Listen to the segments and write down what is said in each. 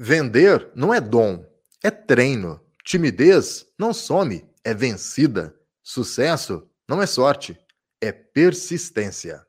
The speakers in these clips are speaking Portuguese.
Vender não é dom, é treino. Timidez não some, é vencida. Sucesso não é sorte, é persistência.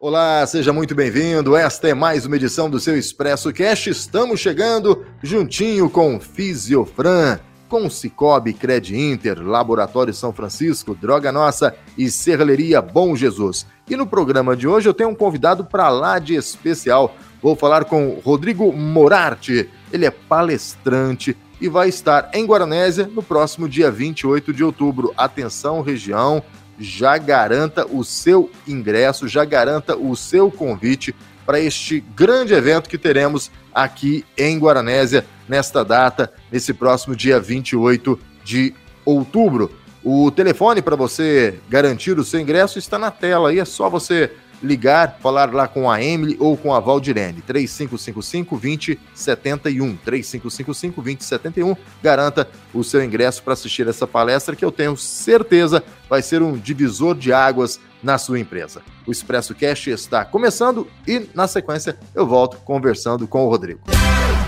Olá, seja muito bem-vindo. Esta é mais uma edição do seu Expresso Cash. Estamos chegando juntinho com Fisiofran com Cicobi, Cred Inter, Laboratório São Francisco, Droga Nossa e Serralheria Bom Jesus. E no programa de hoje eu tenho um convidado para lá de especial. Vou falar com Rodrigo Morarte. Ele é palestrante e vai estar em Guaranésia no próximo dia 28 de outubro. Atenção, região, já garanta o seu ingresso, já garanta o seu convite para este grande evento que teremos aqui em Guaranésia nesta data, nesse próximo dia 28 de outubro. O telefone para você garantir o seu ingresso está na tela aí, é só você ligar, falar lá com a Emily ou com a Valdirene. 3555-2071. 3555-2071. Garanta o seu ingresso para assistir essa palestra que eu tenho certeza vai ser um divisor de águas na sua empresa. O Expresso Cash está começando e, na sequência, eu volto conversando com o Rodrigo.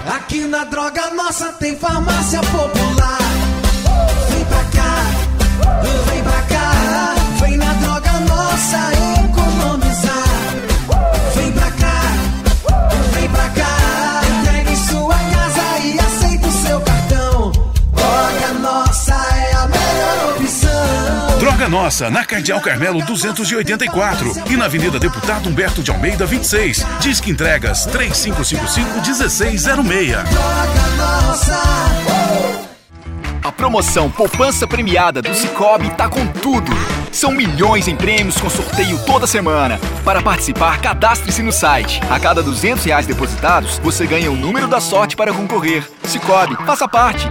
Aqui na Droga Nossa tem farmácia popular. Nossa, na Cardeal Carmelo 284 e na Avenida Deputado Humberto de Almeida 26. Disque entregas 3555-1606. Droga Nossa. A promoção Poupança Premiada do Cicobi tá com tudo. São milhões em prêmios com sorteio toda semana. Para participar, cadastre-se no site. A cada 200 reais depositados, você ganha o número da sorte para concorrer. Cicobi, faça parte.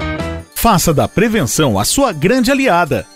Faça da prevenção a sua grande aliada.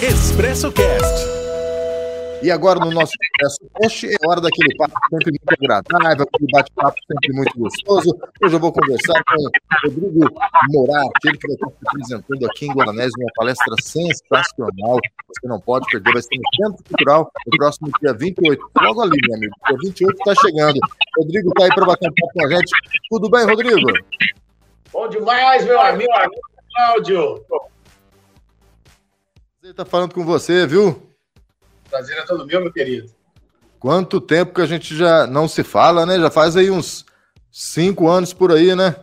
Expresso Cast. E agora no nosso Expresso Cash é hora daquele papo sempre muito agradável, aquele bate-papo sempre muito gostoso. Hoje eu vou conversar com o Rodrigo Morarte, ele que vai estar se apresentando aqui em Guaranés uma palestra sensacional. Você não pode perder, vai ser no Centro Cultural no próximo dia 28. Logo ali, meu amigo. Dia 28 está chegando. Rodrigo está aí para bater um papo com a gente. Tudo bem, Rodrigo? Bom demais, meu amigo, amigo Cláudio. Ele está falando com você, viu? Prazer é todo meu, meu querido. Quanto tempo que a gente já não se fala, né? Já faz aí uns cinco anos por aí, né?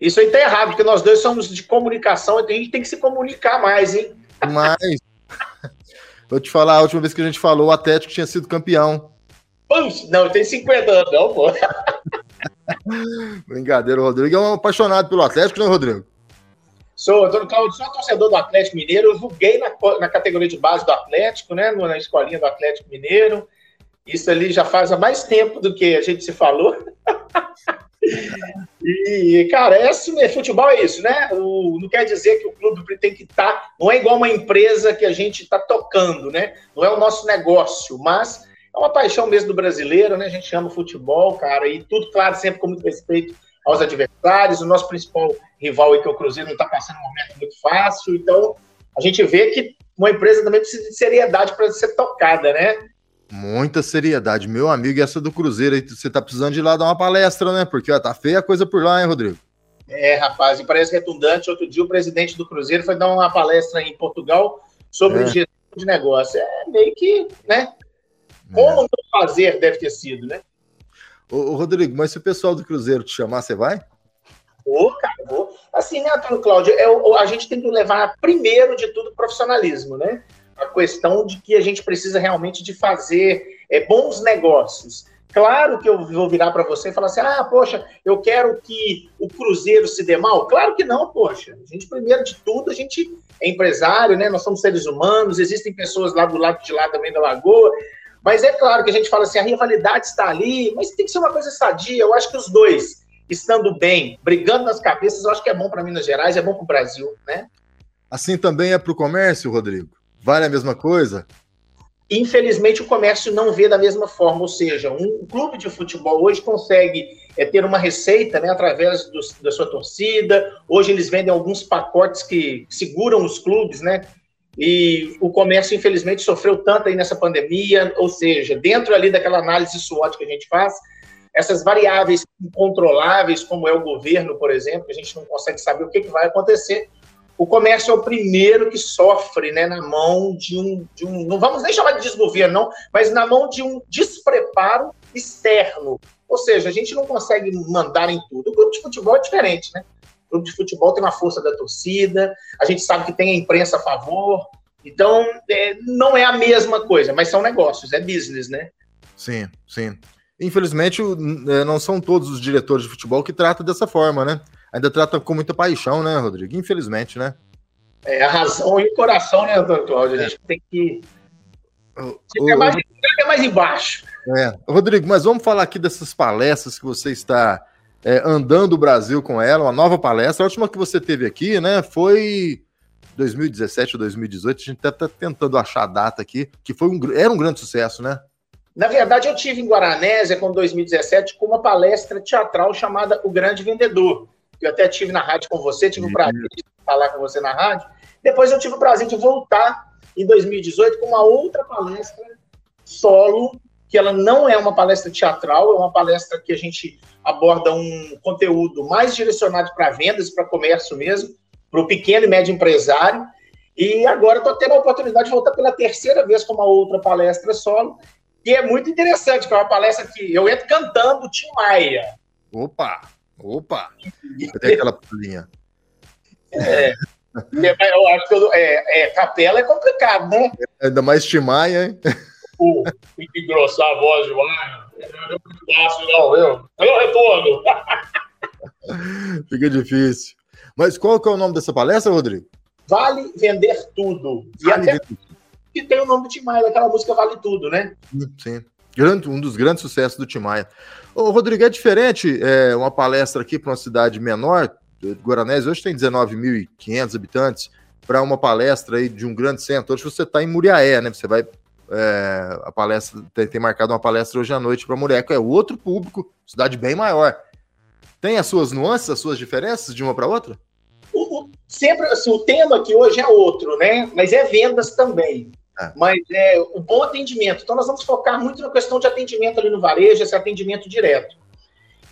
Isso aí tá errado, porque nós dois somos de comunicação, a gente tem que se comunicar mais, hein? Mas, vou te falar, a última vez que a gente falou, o Atlético tinha sido campeão. Puxa, não, tem 50 anos, não, pô. Brincadeira, o Rodrigo é um apaixonado pelo Atlético, né, Rodrigo? Sou, Antônio Cláudio, sou torcedor do Atlético Mineiro. Eu joguei na, na categoria de base do Atlético, né? Na escolinha do Atlético Mineiro. Isso ali já faz há mais tempo do que a gente se falou. e, cara, é assim, mesmo, futebol é isso, né? O, não quer dizer que o clube tem que estar. Tá, não é igual uma empresa que a gente está tocando, né? Não é o nosso negócio, mas é uma paixão mesmo do brasileiro, né? A gente ama futebol, cara, e tudo, claro, sempre com muito respeito aos adversários. O nosso principal rival aí, que é o Cruzeiro, não está passando um momento muito fácil. Então, a gente vê que uma empresa também precisa de seriedade para ser tocada, né? Muita seriedade, meu amigo. E essa do Cruzeiro aí, você tá precisando de ir lá dar uma palestra, né? Porque ó, tá feia a coisa por lá, hein, Rodrigo? É, rapaz, e parece redundante. Outro dia o presidente do Cruzeiro foi dar uma palestra em Portugal sobre É. gestão de negócio. É meio que, né? Como não fazer deve ter sido, né? Ô, ô, Rodrigo, mas se o pessoal do Cruzeiro te chamar, você vai? Ô, cara, ô. Assim, né, Antônio Cláudio? É, a gente tem que levar, primeiro de tudo, profissionalismo, né? A questão de que a gente precisa realmente de fazer é, bons negócios. Claro que eu vou virar para você e falar assim: ah, poxa, eu quero que o Cruzeiro se dê mal. Claro que não, poxa. A gente, primeiro de tudo, a gente é empresário, né? Nós somos seres humanos, existem pessoas lá do lado de lá também da Lagoa. Mas é claro que a gente fala assim: a rivalidade está ali, mas tem que ser uma coisa sadia. Eu acho que os dois, estando bem, brigando nas cabeças, eu acho que é bom para Minas Gerais, é bom para o Brasil, né? Assim também é para o comércio, Rodrigo? Vale a mesma coisa? Infelizmente, o comércio não vê da mesma forma, ou seja, um clube de futebol hoje consegue é, ter uma receita né, através do, da sua torcida. Hoje eles vendem alguns pacotes que seguram os clubes, né? E o comércio, infelizmente, sofreu tanto aí nessa pandemia, ou seja, dentro ali daquela análise SWOT que a gente faz, essas variáveis incontroláveis, como é o governo, por exemplo, que a gente não consegue saber o que, que vai acontecer, o comércio é o primeiro que sofre né, na mão de um, de um. Não vamos nem chamar de desgoverno, não, mas na mão de um despreparo externo. Ou seja, a gente não consegue mandar em tudo. O grupo de futebol é diferente, né? O grupo de futebol tem uma força da torcida, a gente sabe que tem a imprensa a favor. Então, é, não é a mesma coisa, mas são negócios, é business, né? Sim, sim. Infelizmente, é, não são todos os diretores de futebol que tratam dessa forma, né? ainda trata com muita paixão, né, Rodrigo? Infelizmente, né? É a razão e o coração, né, doutor Cláudio? A gente é. tem que. O, o, mais, o, mais embaixo. É. Rodrigo, mas vamos falar aqui dessas palestras que você está é, andando o Brasil com ela, uma nova palestra. A última que você teve aqui, né, foi 2017 ou 2018. A gente está tá tentando achar a data aqui, que foi um, era um grande sucesso, né? Na verdade, eu tive em Guaranésia, com 2017, com uma palestra teatral chamada O Grande Vendedor eu até tive na rádio com você, tive o prazer de falar com você na rádio. Depois eu tive o prazer de voltar em 2018 com uma outra palestra solo, que ela não é uma palestra teatral, é uma palestra que a gente aborda um conteúdo mais direcionado para vendas, para comércio mesmo, para o pequeno e médio empresário. E agora estou tendo a oportunidade de voltar pela terceira vez com uma outra palestra solo, que é muito interessante, que é uma palestra que eu entro cantando Tim Maia. Opa! Opa! Tem aquela pulinha. É. Eu acho que eu, é, é, capela é complicado, né? Ainda mais Timaia, hein? Pô, tem que engrossar a voz demais. Não é muito fácil, não, eu. Eu retorno. Fica difícil. Mas qual que é o nome dessa palestra, Rodrigo? Vale Vender Tudo. E vale até que tem o nome do Timaya, daquela música Vale Tudo, né? Sim. Grande, um dos grandes sucessos do Timaya. Ô, Rodrigo, é diferente é, uma palestra aqui para uma cidade menor, Guaranés hoje tem 19.500 habitantes, para uma palestra aí de um grande centro. Hoje você está em Muriaé, né? Você vai. É, a palestra tem, tem, marcado uma palestra hoje à noite para que é outro público, cidade bem maior. Tem as suas nuances, as suas diferenças de uma para outra? O, o, sempre assim, o tema aqui hoje é outro, né? Mas é vendas também. É. Mas é o bom atendimento. Então, nós vamos focar muito na questão de atendimento ali no varejo, esse atendimento direto.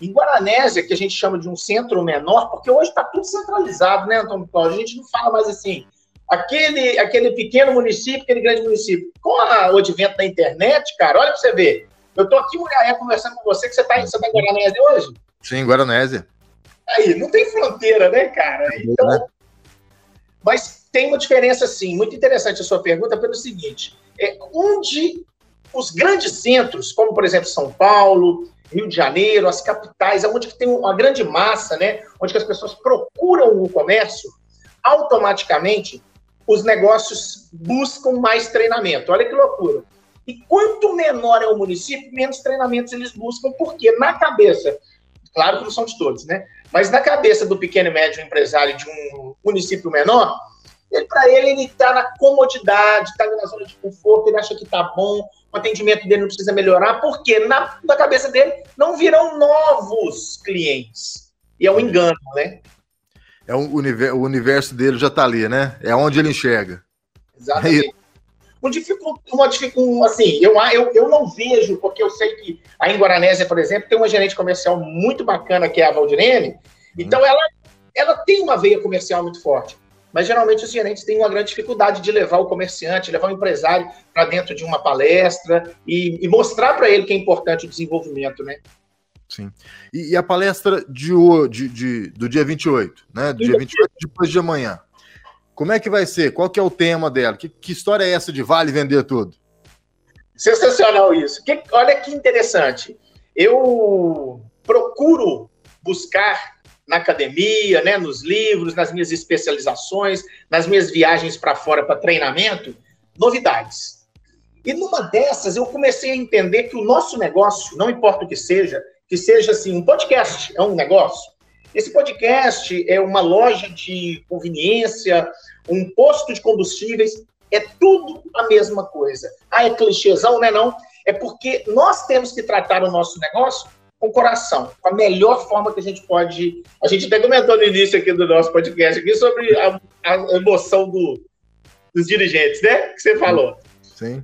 Em Guaranésia, que a gente chama de um centro menor, porque hoje está tudo centralizado, né, Antônio? A gente não fala mais assim, aquele, aquele pequeno município, aquele grande município. Com a, o advento da internet, cara, olha para você ver. Eu estou aqui em Muriaé conversando com você, que você está você tá em Guaranésia hoje? Sim, Guaranésia. Aí, não tem fronteira, né, cara? Então, né? mas tem uma diferença, sim, muito interessante a sua pergunta, pelo seguinte: é, onde os grandes centros, como por exemplo São Paulo, Rio de Janeiro, as capitais, onde tem uma grande massa, né, onde as pessoas procuram o comércio, automaticamente os negócios buscam mais treinamento. Olha que loucura. E quanto menor é o município, menos treinamentos eles buscam, porque na cabeça, claro que não são de todos, né? Mas na cabeça do pequeno e médio empresário de um município menor, ele, para ele, ele está na comodidade, está na zona de conforto, ele acha que está bom, o atendimento dele não precisa melhorar, porque na, na cabeça dele não virão novos clientes. E é um engano, né? É um universo, o universo dele já está ali, né? É onde ele enxerga. Exatamente. É um dificuldade, uma dificuldade, assim, eu, eu, eu não vejo, porque eu sei que aí em Guaranésia, por exemplo, tem uma gerente comercial muito bacana, que é a Valdirene, então uhum. ela, ela tem uma veia comercial muito forte mas geralmente os gerentes têm uma grande dificuldade de levar o comerciante, levar o empresário para dentro de uma palestra e, e mostrar para ele que é importante o desenvolvimento, né? Sim. E, e a palestra de, de, de, do dia 28, né? Do dia 28, depois de amanhã. Como é que vai ser? Qual que é o tema dela? Que, que história é essa de vale vender tudo? Sensacional isso. Que, olha que interessante. eu procuro buscar na academia, né, nos livros, nas minhas especializações, nas minhas viagens para fora para treinamento, novidades. E numa dessas eu comecei a entender que o nosso negócio, não importa o que seja, que seja assim, um podcast é um negócio. Esse podcast é uma loja de conveniência, um posto de combustíveis, é tudo a mesma coisa. Ah, é clichêzão, né? Não. É porque nós temos que tratar o nosso negócio com o coração, com a melhor forma que a gente pode. A gente até comentou no início aqui do nosso podcast aqui sobre a, a emoção do, dos dirigentes, né? Que você falou. Sim.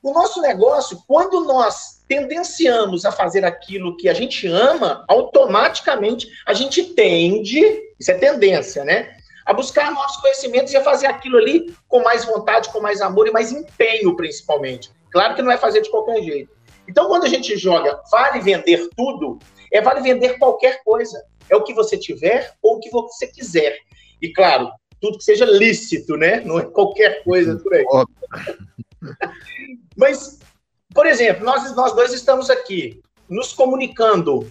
O nosso negócio, quando nós tendenciamos a fazer aquilo que a gente ama, automaticamente a gente tende, isso é tendência, né? A buscar novos conhecimentos e a fazer aquilo ali com mais vontade, com mais amor e mais empenho, principalmente. Claro que não é fazer de qualquer jeito. Então, quando a gente joga vale vender tudo, é vale vender qualquer coisa. É o que você tiver ou o que você quiser. E, claro, tudo que seja lícito, né? Não é qualquer coisa por aí. Mas, por exemplo, nós, nós dois estamos aqui nos comunicando,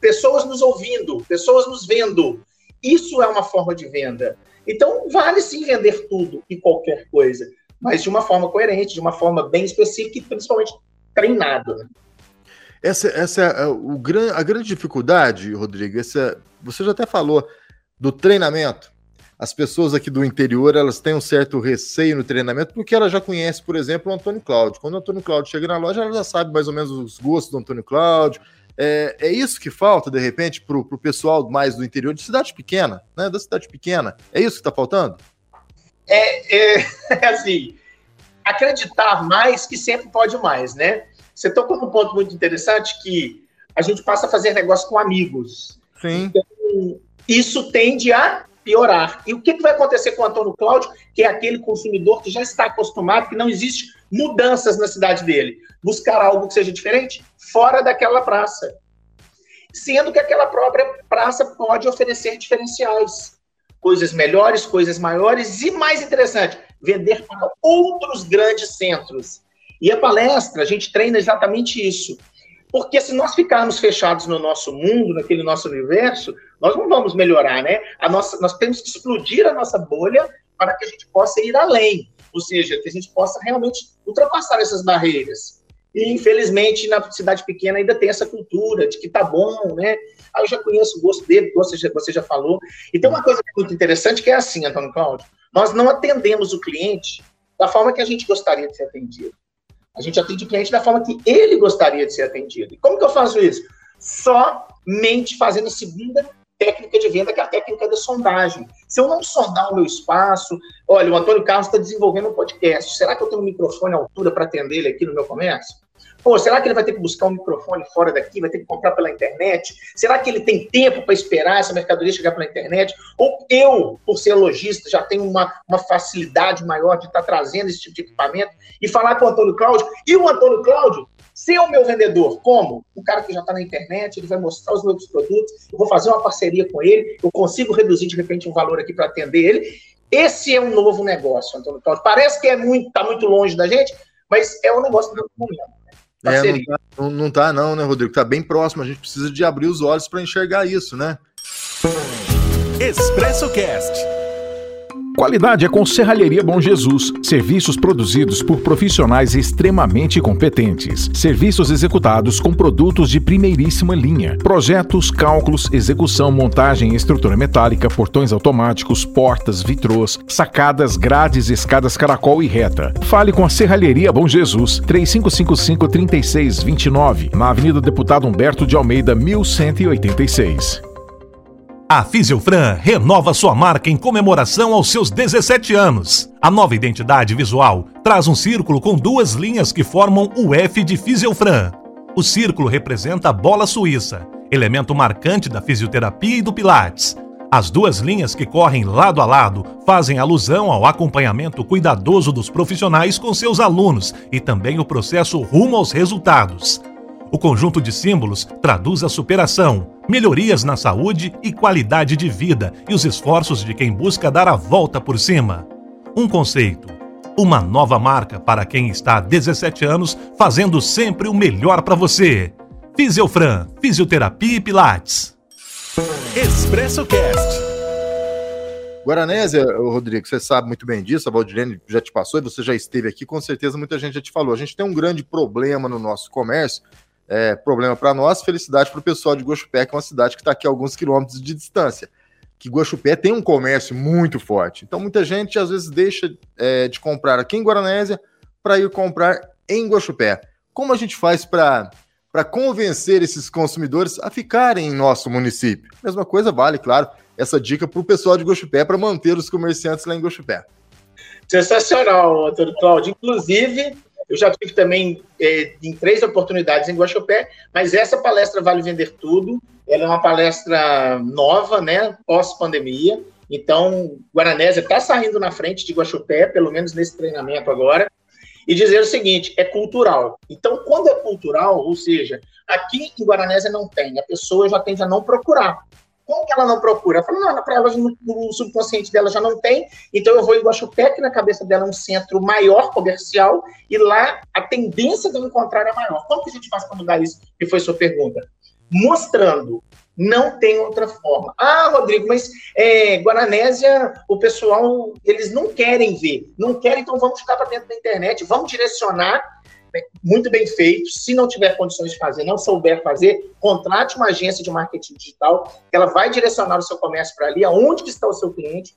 pessoas nos ouvindo, pessoas nos vendo. Isso é uma forma de venda. Então, vale sim vender tudo e qualquer coisa, mas de uma forma coerente, de uma forma bem específica e principalmente treinado. Né? Essa, essa é o, a grande dificuldade, Rodrigo. Essa, você já até falou do treinamento. As pessoas aqui do interior elas têm um certo receio no treinamento porque ela já conhece, por exemplo, o Antônio Cláudio. Quando o Antônio Cláudio chega na loja, ela já sabe mais ou menos os gostos do Antônio Cláudio. É, é isso que falta, de repente, para o pessoal mais do interior, de cidade pequena, né? Da cidade pequena. É isso que está faltando? É, é, é assim, acreditar mais que sempre pode mais, né? Você tocou num ponto muito interessante que a gente passa a fazer negócio com amigos. Sim. Então, isso tende a piorar. E o que, que vai acontecer com o Antônio Cláudio, que é aquele consumidor que já está acostumado, que não existe mudanças na cidade dele? Buscar algo que seja diferente fora daquela praça. Sendo que aquela própria praça pode oferecer diferenciais. Coisas melhores, coisas maiores e mais interessante, vender para outros grandes centros. E a palestra, a gente treina exatamente isso. Porque se nós ficarmos fechados no nosso mundo, naquele nosso universo, nós não vamos melhorar, né? A nossa, nós temos que explodir a nossa bolha para que a gente possa ir além. Ou seja, que a gente possa realmente ultrapassar essas barreiras. E, infelizmente, na cidade pequena ainda tem essa cultura de que tá bom, né? Ah, eu já conheço o gosto dele, você já, você já falou. E tem uma coisa muito interessante que é assim, Antônio Cláudio. Nós não atendemos o cliente da forma que a gente gostaria de ser atendido. A gente atende o cliente da forma que ele gostaria de ser atendido. E como que eu faço isso? Somente fazendo a segunda técnica de venda, que é a técnica da sondagem. Se eu não sondar o meu espaço, olha, o Antônio Carlos está desenvolvendo um podcast. Será que eu tenho um microfone à altura para atender ele aqui no meu comércio? Pô, será que ele vai ter que buscar um microfone fora daqui? Vai ter que comprar pela internet? Será que ele tem tempo para esperar essa mercadoria chegar pela internet? Ou eu, por ser lojista, já tenho uma, uma facilidade maior de estar tá trazendo esse tipo de equipamento e falar com o Antônio Cláudio? E o Antônio Cláudio ser o meu vendedor. Como? Um cara que já está na internet, ele vai mostrar os meus produtos, eu vou fazer uma parceria com ele, eu consigo reduzir de repente um valor aqui para atender ele. Esse é um novo negócio, Antônio Cláudio. Parece que é muito, está muito longe da gente, mas é um negócio do momento. É, não, tá, não, não tá, não, né, Rodrigo? Tá bem próximo. A gente precisa de abrir os olhos para enxergar isso, né? Expresso Cast. Qualidade é com Serralheria Bom Jesus. Serviços produzidos por profissionais extremamente competentes. Serviços executados com produtos de primeiríssima linha. Projetos, cálculos, execução, montagem, estrutura metálica, portões automáticos, portas, vitrôs, sacadas, grades, escadas caracol e reta. Fale com a Serralheria Bom Jesus. 3555-3629. Na Avenida Deputado Humberto de Almeida, 1186. A Fisiofran renova sua marca em comemoração aos seus 17 anos. A nova identidade visual traz um círculo com duas linhas que formam o F de Fisiofran. O círculo representa a bola suíça, elemento marcante da fisioterapia e do Pilates. As duas linhas que correm lado a lado fazem alusão ao acompanhamento cuidadoso dos profissionais com seus alunos e também o processo rumo aos resultados. O conjunto de símbolos traduz a superação, melhorias na saúde e qualidade de vida e os esforços de quem busca dar a volta por cima. Um conceito, uma nova marca para quem está há 17 anos fazendo sempre o melhor para você. Fisiofran, Fisioterapia e Pilates. Expresso Cast. Guaranésia, Rodrigo, você sabe muito bem disso, a Valdirene já te passou e você já esteve aqui, com certeza muita gente já te falou. A gente tem um grande problema no nosso comércio, é, problema para nós, felicidade para o pessoal de Guaxupé, que é uma cidade que está aqui a alguns quilômetros de distância. Que Guaxupé tem um comércio muito forte. Então muita gente às vezes deixa é, de comprar aqui em Guaranésia para ir comprar em Guaxupé. Como a gente faz para convencer esses consumidores a ficarem em nosso município? Mesma coisa vale, claro, essa dica para o pessoal de Guaxupé para manter os comerciantes lá em Guaxupé. Sensacional, doutor Cláudio. Inclusive, eu já tive também é, em três oportunidades em Guaxupé, mas essa palestra Vale Vender Tudo, ela é uma palestra nova, né, pós-pandemia. Então, Guaranésia está saindo na frente de Guaxupé, pelo menos nesse treinamento agora e dizer o seguinte: é cultural. Então, quando é cultural, ou seja, aqui em Guaranésia não tem, a pessoa já tende a não procurar. Como que ela não procura? Ela fala, não, para ela no, subconsciente dela já não tem, então eu vou em Guaxupé, que na cabeça dela é um centro maior comercial, e lá a tendência de eu encontrar é maior. Como que a gente faz para mudar isso? Que foi sua pergunta. Mostrando não tem outra forma. Ah, Rodrigo, mas é, Guaranésia, o pessoal, eles não querem ver. Não querem, então vamos ficar para dentro da internet, vamos direcionar muito bem feito. Se não tiver condições de fazer, não souber fazer, contrate uma agência de marketing digital, que ela vai direcionar o seu comércio para ali, aonde está o seu cliente,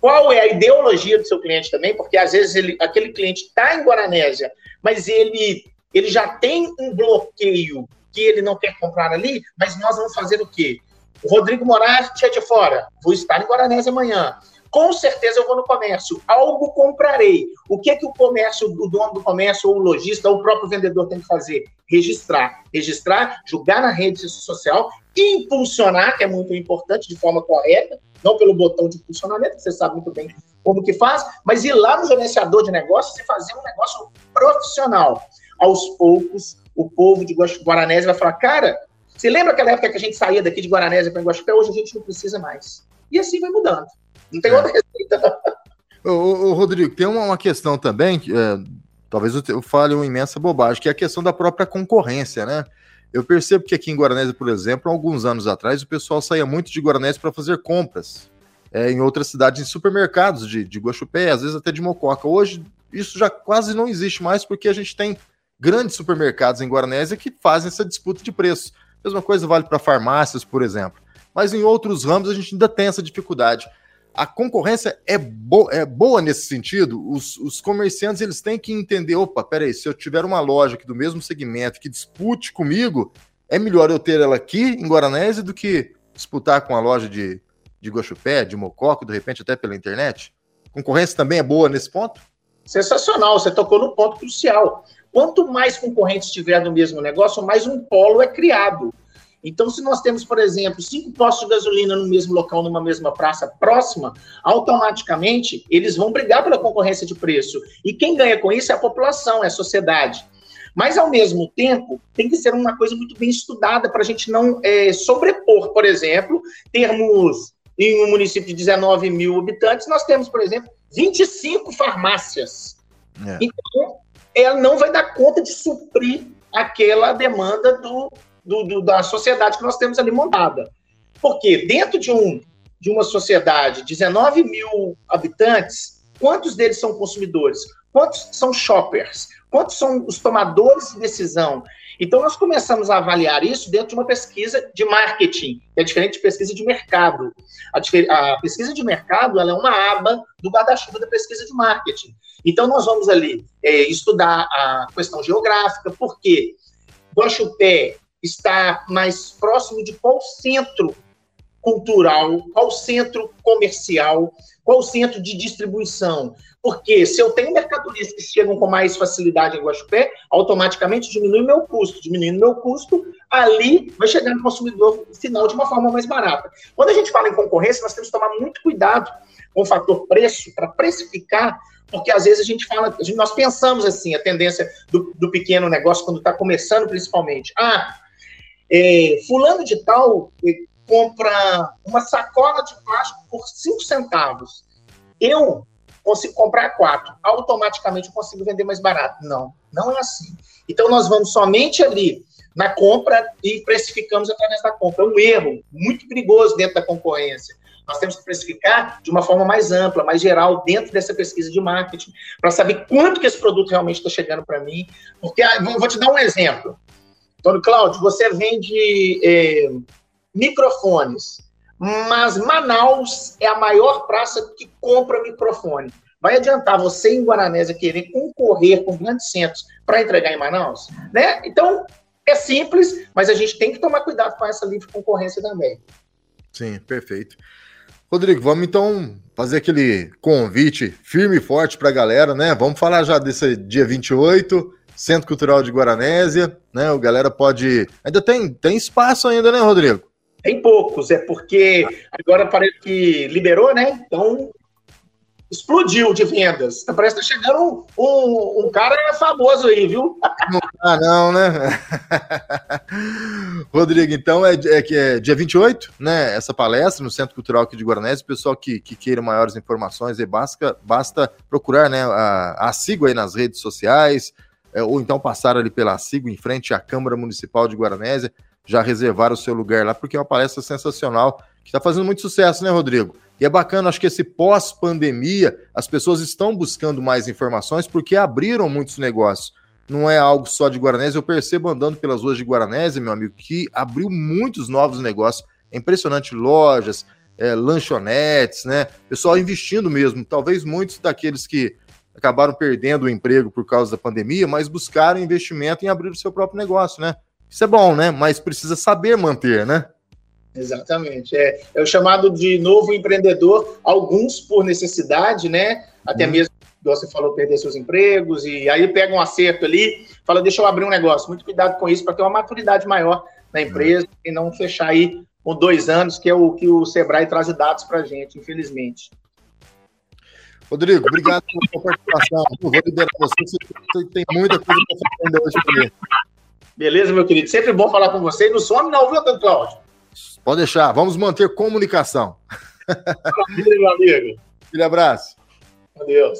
qual é a ideologia do seu cliente também, porque às vezes ele, aquele cliente está em Guaranésia, mas ele, ele já tem um bloqueio que ele não quer comprar ali, mas nós vamos fazer o quê? O Rodrigo Moraes, é de fora, vou estar em Guaranese amanhã. Com certeza eu vou no comércio, algo comprarei. O que é que o comércio, o dono do comércio, ou o lojista, ou o próprio vendedor tem que fazer? Registrar. Registrar, julgar na rede social, impulsionar, que é muito importante, de forma correta, não pelo botão de impulsionamento, que você sabe muito bem como que faz, mas ir lá no gerenciador de negócios e fazer um negócio profissional. Aos poucos, o povo de Guaranésia vai falar, cara, você lembra aquela época que a gente saía daqui de Guaranésia para Guaxupé? Hoje a gente não precisa mais. E assim vai mudando. Não tem é. outra receita. Ô, ô, Rodrigo, tem uma, uma questão também, é, talvez eu, eu fale uma imensa bobagem, que é a questão da própria concorrência, né? Eu percebo que aqui em Guaranésia, por exemplo, alguns anos atrás, o pessoal saía muito de Guaranésia para fazer compras é, em outras cidades, em supermercados de, de Guaxupé, às vezes até de Mococa. Hoje, isso já quase não existe mais, porque a gente tem grandes supermercados em Guaranésia que fazem essa disputa de preço. Mesma coisa vale para farmácias, por exemplo. Mas em outros ramos a gente ainda tem essa dificuldade. A concorrência é, bo é boa nesse sentido. Os, os, comerciantes eles têm que entender: opa, peraí, se eu tiver uma loja aqui do mesmo segmento que dispute comigo, é melhor eu ter ela aqui em Guaranésia do que disputar com a loja de, de Guaxupé, de Mococo, de repente até pela internet. concorrência também é boa nesse ponto? Sensacional, você tocou no ponto crucial. Quanto mais concorrentes tiver no mesmo negócio, mais um polo é criado. Então, se nós temos, por exemplo, cinco postos de gasolina no mesmo local, numa mesma praça próxima, automaticamente eles vão brigar pela concorrência de preço. E quem ganha com isso é a população, é a sociedade. Mas, ao mesmo tempo, tem que ser uma coisa muito bem estudada para a gente não é, sobrepor, por exemplo, termos em um município de 19 mil habitantes, nós temos, por exemplo, 25 farmácias. É. Então, ela não vai dar conta de suprir aquela demanda do, do, do, da sociedade que nós temos ali montada. Porque dentro de, um, de uma sociedade, 19 mil habitantes, quantos deles são consumidores? Quantos são shoppers? Quantos são os tomadores de decisão? Então, nós começamos a avaliar isso dentro de uma pesquisa de marketing, que é diferente de pesquisa de mercado. A, a pesquisa de mercado é uma aba do guarda-chuva da pesquisa de marketing. Então, nós vamos ali é, estudar a questão geográfica, porque Guaxupé está mais próximo de qual centro cultural, qual centro comercial, qual centro de distribuição. Porque se eu tenho mercadorias que chegam com mais facilidade em Guaxupé, automaticamente diminui meu custo. Diminuindo meu custo, ali vai chegar no consumidor final de uma forma mais barata. Quando a gente fala em concorrência, nós temos que tomar muito cuidado com o fator preço para precificar, porque às vezes a gente fala, nós pensamos assim, a tendência do, do pequeno negócio, quando está começando principalmente. Ah, é, fulano de tal é, compra uma sacola de plástico por 5 centavos. Eu consigo comprar quatro, automaticamente eu consigo vender mais barato. Não, não é assim. Então nós vamos somente ali na compra e precificamos através da compra. É um erro muito perigoso dentro da concorrência. Nós temos que precificar de uma forma mais ampla, mais geral, dentro dessa pesquisa de marketing, para saber quanto que esse produto realmente está chegando para mim. Porque, ah, vou te dar um exemplo. Antônio Cláudio, você vende é, microfones, mas Manaus é a maior praça que compra microfone. Vai adiantar você em Guaranésia querer concorrer com grandes centros para entregar em Manaus? Né? Então, é simples, mas a gente tem que tomar cuidado com essa livre concorrência também. Sim, perfeito. Rodrigo, vamos então fazer aquele convite firme e forte para a galera, né? Vamos falar já desse dia 28, Centro Cultural de Guaranésia, né? O galera pode. Ainda tem, tem espaço ainda, né, Rodrigo? Tem poucos, é porque agora parece que liberou, né? Então explodiu de vendas. Tá, parece que tá chegando um, um, um cara famoso aí, viu? Ah, não, né? Rodrigo, então é, é é dia 28, né? Essa palestra no Centro Cultural aqui de Guaranés. O pessoal que, que queira maiores informações, aí basta, basta procurar né, a, a Sigo aí nas redes sociais, é, ou então passar ali pela Sigo em frente à Câmara Municipal de Guaranésia, já reservar o seu lugar lá, porque é uma palestra sensacional que está fazendo muito sucesso, né, Rodrigo? E é bacana, acho que esse pós-pandemia, as pessoas estão buscando mais informações porque abriram muitos negócios. Não é algo só de Guaranese, eu percebo andando pelas ruas de Guaranese, meu amigo, que abriu muitos novos negócios. É impressionante, lojas, é, lanchonetes, né? Pessoal investindo mesmo. Talvez muitos daqueles que acabaram perdendo o emprego por causa da pandemia, mas buscaram investimento em abrir o seu próprio negócio, né? Isso é bom, né? Mas precisa saber manter, né? Exatamente. É, é o chamado de novo empreendedor, alguns por necessidade, né? Até hum. mesmo, você falou, perder seus empregos, e aí pega um acerto ali, fala, deixa eu abrir um negócio. Muito cuidado com isso, para ter uma maturidade maior na empresa hum. e não fechar aí com dois anos, que é o que o Sebrae traz dados para a gente, infelizmente. Rodrigo, obrigado pela sua participação. Eu vou liberar você, você tem muita coisa para fazer ainda hoje também. Beleza, meu querido. Sempre bom falar com você. Não some não, viu, Cláudio? Pode deixar, vamos manter comunicação. Maravilha, meu amigo. Aquele abraço. Adeus.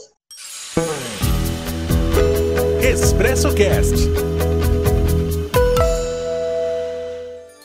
Expresso Cast.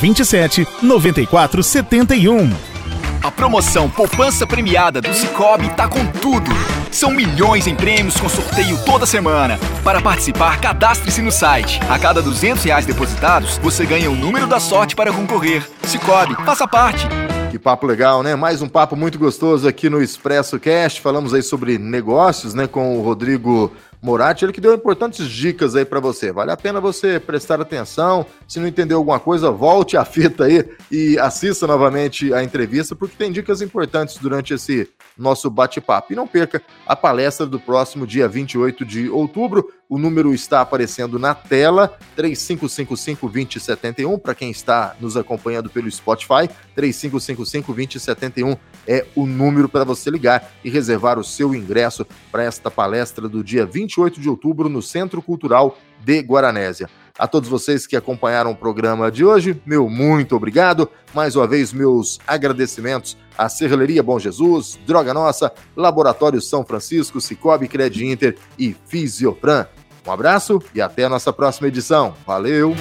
27 94 71. A promoção Poupança Premiada do Cicobi tá com tudo. São milhões em prêmios com sorteio toda semana. Para participar, cadastre-se no site. A cada 200 reais depositados, você ganha o número da sorte para concorrer. Cicobi, faça parte. Que papo legal, né? Mais um papo muito gostoso aqui no Expresso Cast. Falamos aí sobre negócios, né, com o Rodrigo Moratti, ele que deu importantes dicas aí para você. Vale a pena você prestar atenção. Se não entendeu alguma coisa, volte a fita aí e assista novamente a entrevista, porque tem dicas importantes durante esse nosso bate-papo. E não perca a palestra do próximo dia 28 de outubro. O número está aparecendo na tela, 3555-2071, para quem está nos acompanhando pelo Spotify, 3555-2071 é o número para você ligar e reservar o seu ingresso para esta palestra do dia 28 de outubro no Centro Cultural de Guaranésia. A todos vocês que acompanharam o programa de hoje, meu muito obrigado. Mais uma vez, meus agradecimentos à Serralheria Bom Jesus, Droga Nossa, Laboratório São Francisco, Cicobi Cred Inter e Fisiofran. Um abraço e até a nossa próxima edição. Valeu!